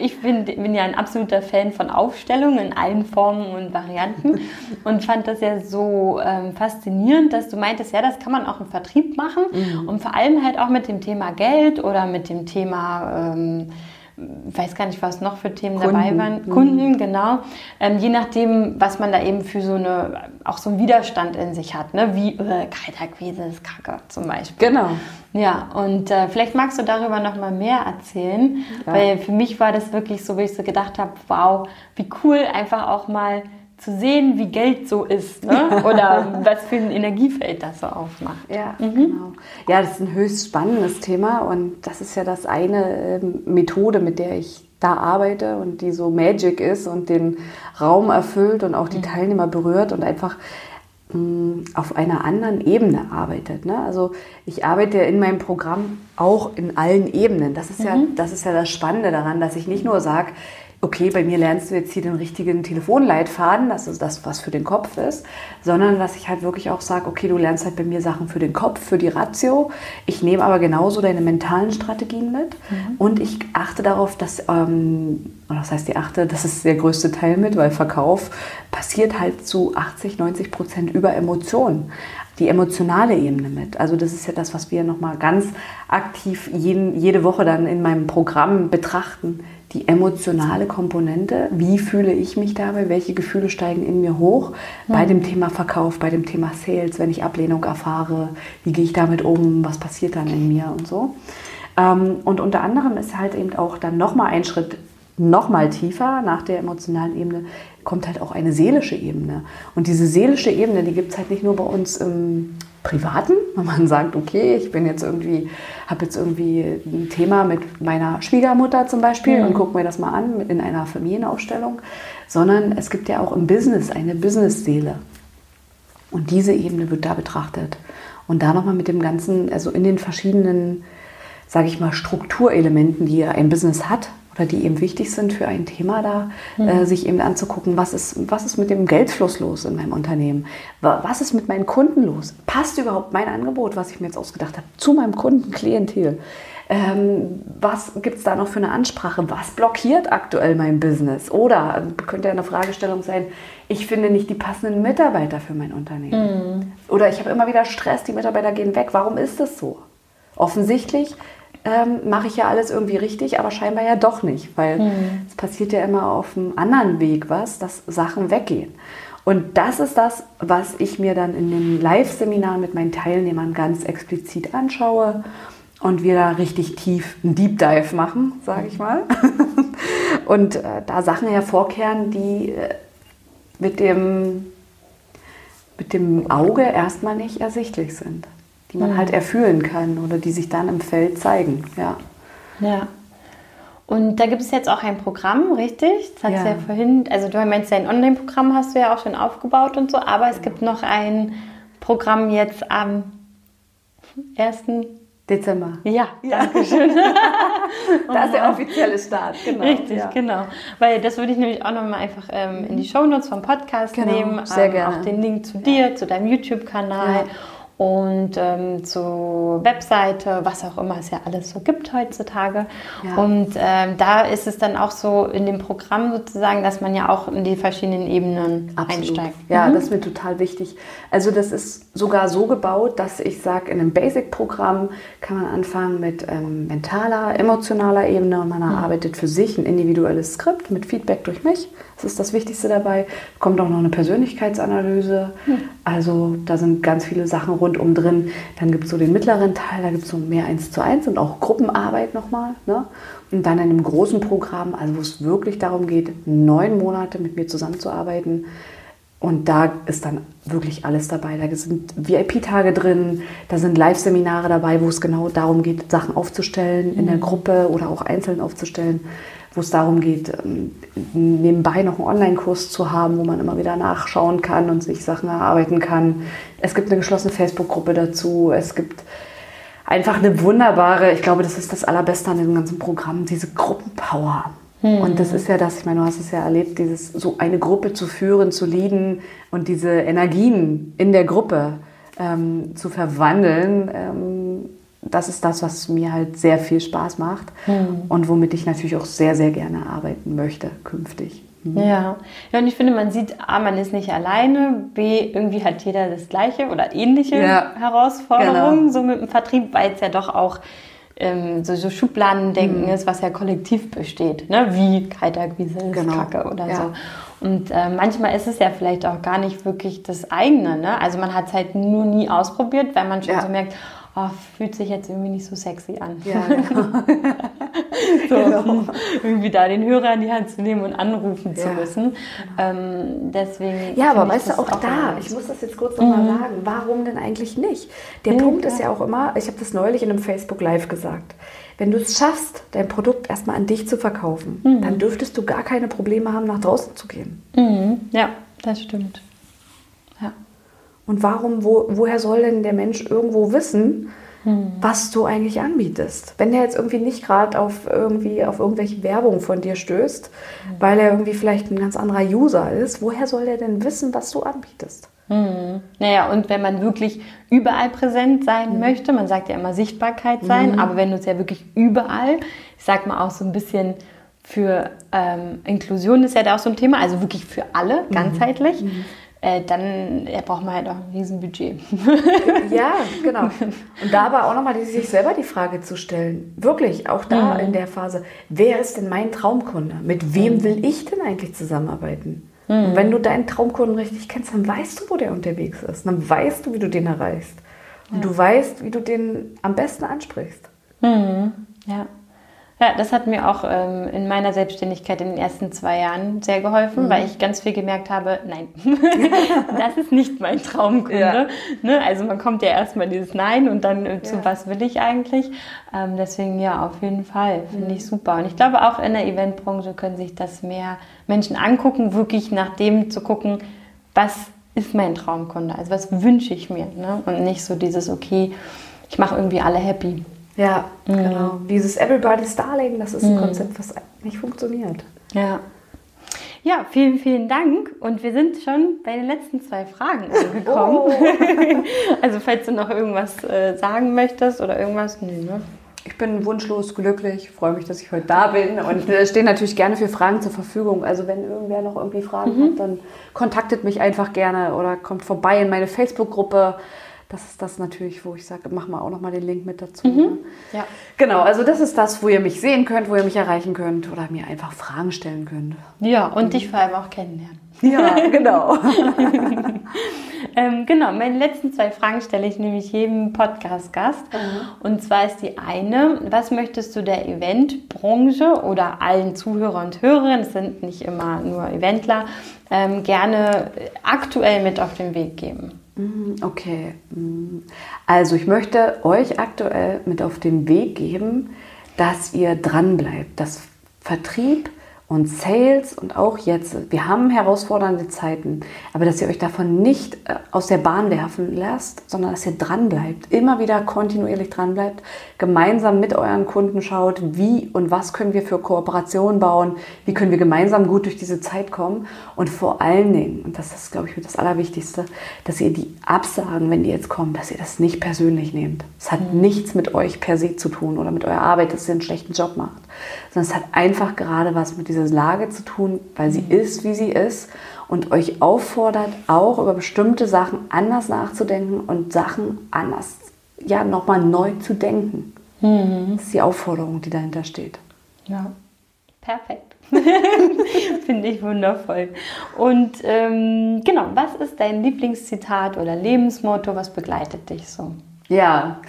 ich bin, bin, ja ein absoluter Fan von Aufstellungen in allen Formen und Varianten und fand das ja so ähm, faszinierend, dass du meintest, ja, das kann man auch im Vertrieb machen mhm. und vor allem halt auch mit dem Thema Geld oder mit dem Thema ähm, weiß gar nicht, was noch für Themen Kunden. dabei waren. Kunden, mhm. genau. Ähm, je nachdem, was man da eben für so eine, auch so einen Widerstand in sich hat, ne? wie äh, Kaltakquise ist kacke zum Beispiel. Genau. Ja, und äh, vielleicht magst du darüber noch mal mehr erzählen, ja. weil für mich war das wirklich so, wie ich so gedacht habe, wow, wie cool einfach auch mal zu sehen, wie Geld so ist ne? oder was für ein Energiefeld das so aufmacht. Ja, mhm. genau. Ja, das ist ein höchst spannendes Thema und das ist ja das eine äh, Methode, mit der ich da arbeite und die so Magic ist und den Raum erfüllt und auch die mhm. Teilnehmer berührt und einfach mh, mm, auf einer anderen Ebene arbeitet. Ne? Also ich arbeite in meinem Programm auch in allen Ebenen. Das ist, mhm. ja, das ist ja das Spannende daran, dass ich nicht nur sage, okay, bei mir lernst du jetzt hier den richtigen Telefonleitfaden, das ist das, was für den Kopf ist, sondern dass ich halt wirklich auch sage, okay, du lernst halt bei mir Sachen für den Kopf, für die Ratio. Ich nehme aber genauso deine mentalen Strategien mit mhm. und ich achte darauf, dass, ähm, das heißt, ich achte, das ist der größte Teil mit, weil Verkauf passiert halt zu 80, 90 Prozent über Emotionen die emotionale Ebene mit. Also das ist ja das, was wir nochmal ganz aktiv jeden, jede Woche dann in meinem Programm betrachten die emotionale Komponente. Wie fühle ich mich dabei? Welche Gefühle steigen in mir hoch? Mhm. Bei dem Thema Verkauf, bei dem Thema Sales, wenn ich Ablehnung erfahre, wie gehe ich damit um? Was passiert dann in mir und so? Ähm, und unter anderem ist halt eben auch dann nochmal ein Schritt nochmal tiefer nach der emotionalen Ebene kommt halt auch eine seelische Ebene. Und diese seelische Ebene, die gibt es halt nicht nur bei uns im Privaten, wenn man sagt, okay, ich bin jetzt irgendwie, habe jetzt irgendwie ein Thema mit meiner Schwiegermutter zum Beispiel mhm. und gucke mir das mal an in einer Familienaufstellung, sondern es gibt ja auch im Business eine Business-Seele. Und diese Ebene wird da betrachtet. Und da nochmal mit dem Ganzen, also in den verschiedenen, sage ich mal, Strukturelementen, die ein Business hat, oder die eben wichtig sind für ein Thema da, mhm. äh, sich eben anzugucken, was ist, was ist mit dem Geldfluss los in meinem Unternehmen? Was ist mit meinen Kunden los? Passt überhaupt mein Angebot, was ich mir jetzt ausgedacht habe, zu meinem Kundenklientel? Ähm, was gibt es da noch für eine Ansprache? Was blockiert aktuell mein Business? Oder könnte ja eine Fragestellung sein, ich finde nicht die passenden Mitarbeiter für mein Unternehmen. Mhm. Oder ich habe immer wieder Stress, die Mitarbeiter gehen weg. Warum ist das so? Offensichtlich ähm, mache ich ja alles irgendwie richtig, aber scheinbar ja doch nicht, weil mhm. es passiert ja immer auf einem anderen Weg was, dass Sachen weggehen. Und das ist das, was ich mir dann in den Live-Seminaren mit meinen Teilnehmern ganz explizit anschaue und wir da richtig tief einen Deep Dive machen, sage ich mal. und äh, da Sachen hervorkehren, die äh, mit, dem, mit dem Auge erstmal nicht ersichtlich sind die man mhm. halt erfüllen kann oder die sich dann im Feld zeigen. Ja. Ja. Und da gibt es jetzt auch ein Programm, richtig? Das hast ja. ja vorhin, also du meinst ja ein Online-Programm hast du ja auch schon aufgebaut und so, aber es gibt noch ein Programm jetzt am 1. Dezember. Ja, ja. danke schön. das ist der offizielle Start, genau. Richtig, ja. genau. Weil das würde ich nämlich auch nochmal einfach ähm, in die Shownotes vom Podcast genau, nehmen. Sehr ähm, gerne. Auch den Link zu dir, ja. zu deinem YouTube-Kanal. Ja und ähm, zur Webseite, was auch immer es ja alles so gibt heutzutage. Ja. Und ähm, da ist es dann auch so in dem Programm sozusagen, dass man ja auch in die verschiedenen Ebenen Absolut. einsteigt. Ja, mhm. das ist mir total wichtig. Also das ist sogar so gebaut, dass ich sage, in einem Basic-Programm kann man anfangen mit ähm, mentaler, emotionaler Ebene und man mhm. erarbeitet für sich ein individuelles Skript mit Feedback durch mich. Das ist das Wichtigste dabei. Kommt auch noch eine Persönlichkeitsanalyse. Mhm. Also da sind ganz viele Sachen rundum drin. Dann gibt es so den mittleren Teil, da gibt es so mehr eins zu eins und auch Gruppenarbeit nochmal. Ne? Und dann in einem großen Programm, also wo es wirklich darum geht, neun Monate mit mir zusammenzuarbeiten. Und da ist dann wirklich alles dabei. Da sind VIP-Tage drin, da sind Live-Seminare dabei, wo es genau darum geht, Sachen aufzustellen in der mhm. Gruppe oder auch einzeln aufzustellen wo es darum geht, ähm, nebenbei noch einen Online-Kurs zu haben, wo man immer wieder nachschauen kann und sich Sachen erarbeiten kann. Es gibt eine geschlossene Facebook-Gruppe dazu. Es gibt einfach eine wunderbare, ich glaube, das ist das Allerbeste an diesem ganzen Programm, diese Gruppenpower. Hm. Und das ist ja das, ich meine, du hast es ja erlebt, dieses so eine Gruppe zu führen, zu leaden und diese Energien in der Gruppe ähm, zu verwandeln. Ähm, das ist das, was mir halt sehr viel Spaß macht mhm. und womit ich natürlich auch sehr, sehr gerne arbeiten möchte künftig. Mhm. Ja. ja, und ich finde, man sieht, A, man ist nicht alleine, B, irgendwie hat jeder das gleiche oder ähnliche ja, Herausforderungen, genau. so mit dem Vertrieb, weil es ja doch auch ähm, so, so Schubladendenken mhm. ist, was ja kollektiv besteht, ne? wie Kaltakquise ist genau. Kacke oder ja. so. Und äh, manchmal ist es ja vielleicht auch gar nicht wirklich das eigene. Ne? Also man hat es halt nur nie ausprobiert, weil man schon ja. so merkt, oh, fühlt sich jetzt irgendwie nicht so sexy an. Ja, genau. so, genau. irgendwie da den Hörer in die Hand zu nehmen und anrufen ja, zu müssen. Genau. Ähm, deswegen. Ja, aber weißt du, auch, auch da, ich muss das jetzt kurz nochmal mhm. sagen, warum denn eigentlich nicht? Der ja, Punkt ist ja auch immer, ich habe das neulich in einem Facebook Live gesagt. Wenn du es schaffst, dein Produkt erstmal an dich zu verkaufen, mhm. dann dürftest du gar keine Probleme haben, nach draußen zu gehen. Mhm. Ja, das stimmt. Und warum, wo, woher soll denn der Mensch irgendwo wissen, hm. was du eigentlich anbietest? Wenn der jetzt irgendwie nicht gerade auf irgendwie auf irgendwelche Werbung von dir stößt, hm. weil er irgendwie vielleicht ein ganz anderer User ist, woher soll der denn wissen, was du anbietest? Hm. Naja, und wenn man wirklich überall präsent sein mhm. möchte, man sagt ja immer Sichtbarkeit sein, mhm. aber wenn du es ja wirklich überall, ich sag mal auch so ein bisschen für ähm, Inklusion ist ja da auch so ein Thema, also wirklich für alle, mhm. ganzheitlich. Äh, dann ja, braucht man halt auch ein Riesenbudget. ja, genau. Und da aber auch nochmal sich selber die Frage zu stellen, wirklich, auch da mhm. in der Phase, wer ist denn mein Traumkunde? Mit wem mhm. will ich denn eigentlich zusammenarbeiten? Mhm. Und wenn du deinen Traumkunden richtig kennst, dann weißt du, wo der unterwegs ist. Dann weißt du, wie du den erreichst. Und ja. du weißt, wie du den am besten ansprichst. Mhm. Ja. Ja, das hat mir auch ähm, in meiner Selbstständigkeit in den ersten zwei Jahren sehr geholfen, mhm. weil ich ganz viel gemerkt habe, nein, das ist nicht mein Traumkunde. Ja. Ne? Also man kommt ja erstmal dieses Nein und dann äh, zu ja. was will ich eigentlich. Ähm, deswegen ja, auf jeden Fall, finde mhm. ich super. Und ich glaube auch in der Eventbranche können sich das mehr Menschen angucken, wirklich nach dem zu gucken, was ist mein Traumkunde, also was wünsche ich mir. Ne? Und nicht so dieses, okay, ich mache irgendwie alle happy. Ja, mhm. genau. Dieses Everybody's Darling, das ist ein mhm. Konzept, was nicht funktioniert. Ja. Ja, vielen, vielen Dank. Und wir sind schon bei den letzten zwei Fragen angekommen. Oh. also, falls du noch irgendwas äh, sagen möchtest oder irgendwas, nee, ne? Ich bin wunschlos glücklich, freue mich, dass ich heute da bin und äh, stehe natürlich gerne für Fragen zur Verfügung. Also wenn irgendwer noch irgendwie Fragen mhm. hat, dann kontaktet mich einfach gerne oder kommt vorbei in meine Facebook-Gruppe das ist das natürlich, wo ich sage, mach mal auch noch mal den Link mit dazu. Mhm. Ne? Ja. Genau, also das ist das, wo ihr mich sehen könnt, wo ihr mich erreichen könnt oder mir einfach Fragen stellen könnt. Ja, und mhm. dich vor allem auch kennenlernen. Ja, genau. ähm, genau, meine letzten zwei Fragen stelle ich nämlich jedem Podcast-Gast. Mhm. Und zwar ist die eine, was möchtest du der Eventbranche oder allen Zuhörern und Hörerinnen, es sind nicht immer nur Eventler, ähm, gerne aktuell mit auf den Weg geben? Mm, okay. Mm. Also ich möchte euch aktuell mit auf den Weg geben, dass ihr dranbleibt, dass Vertrieb und Sales und auch jetzt, wir haben herausfordernde Zeiten, aber dass ihr euch davon nicht äh, aus der Bahn werfen lasst, sondern dass ihr dran bleibt, immer wieder kontinuierlich dran bleibt, gemeinsam mit euren Kunden schaut, wie und was können wir für Kooperationen bauen, wie können wir gemeinsam gut durch diese Zeit kommen und vor allen Dingen, und das ist, glaube ich, das Allerwichtigste, dass ihr die Absagen, wenn die jetzt kommen, dass ihr das nicht persönlich nehmt. Es hat mhm. nichts mit euch per se zu tun oder mit eurer Arbeit, dass ihr einen schlechten Job macht, sondern es hat einfach gerade was mit dieser diese Lage zu tun, weil sie mhm. ist, wie sie ist und euch auffordert, auch über bestimmte Sachen anders nachzudenken und Sachen anders, ja, nochmal neu zu denken. Mhm. Das ist die Aufforderung, die dahinter steht. Ja, perfekt. Finde ich wundervoll. Und ähm, genau, was ist dein Lieblingszitat oder Lebensmotto? Was begleitet dich so? Ja,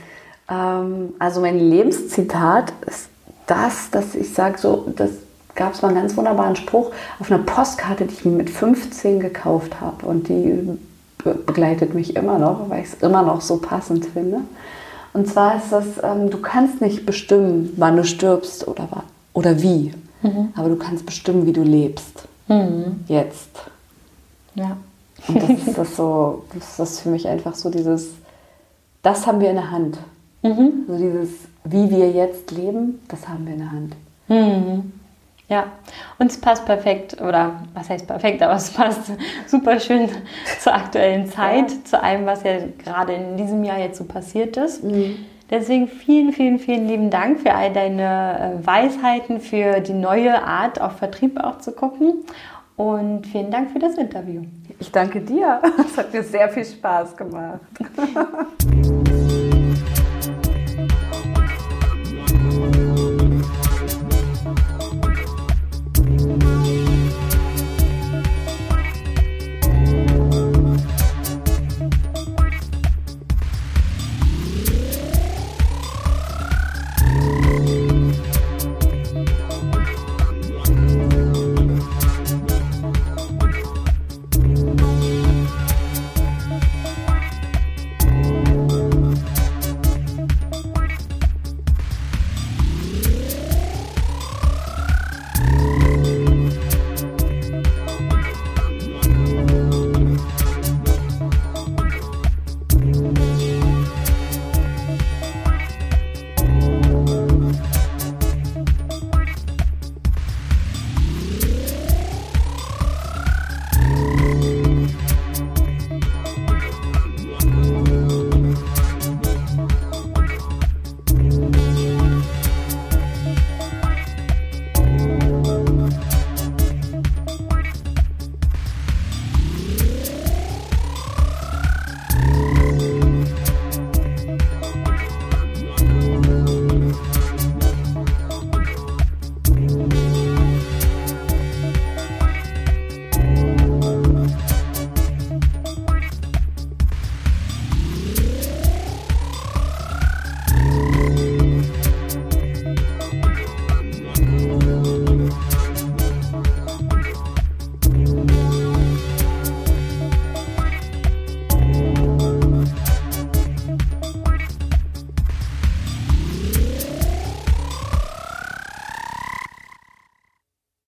ähm, also mein Lebenszitat ist das, dass ich sage so, dass gab es mal einen ganz wunderbaren Spruch auf einer Postkarte, die ich mir mit 15 gekauft habe. Und die begleitet mich immer noch, weil ich es immer noch so passend finde. Und zwar ist das, ähm, du kannst nicht bestimmen, wann du stirbst oder, oder wie, mhm. aber du kannst bestimmen, wie du lebst. Mhm. Jetzt. Ja. Und das ist das so, das ist das für mich einfach so dieses, das haben wir in der Hand. Mhm. So dieses, wie wir jetzt leben, das haben wir in der Hand. Mhm. Ja, und es passt perfekt, oder was heißt perfekt, aber es passt super schön zur aktuellen Zeit, ja. zu allem, was ja gerade in diesem Jahr jetzt so passiert ist. Mhm. Deswegen vielen, vielen, vielen lieben Dank für all deine äh, Weisheiten, für die neue Art auf Vertrieb auch zu gucken. Und vielen Dank für das Interview. Ich danke dir. Es hat mir sehr viel Spaß gemacht.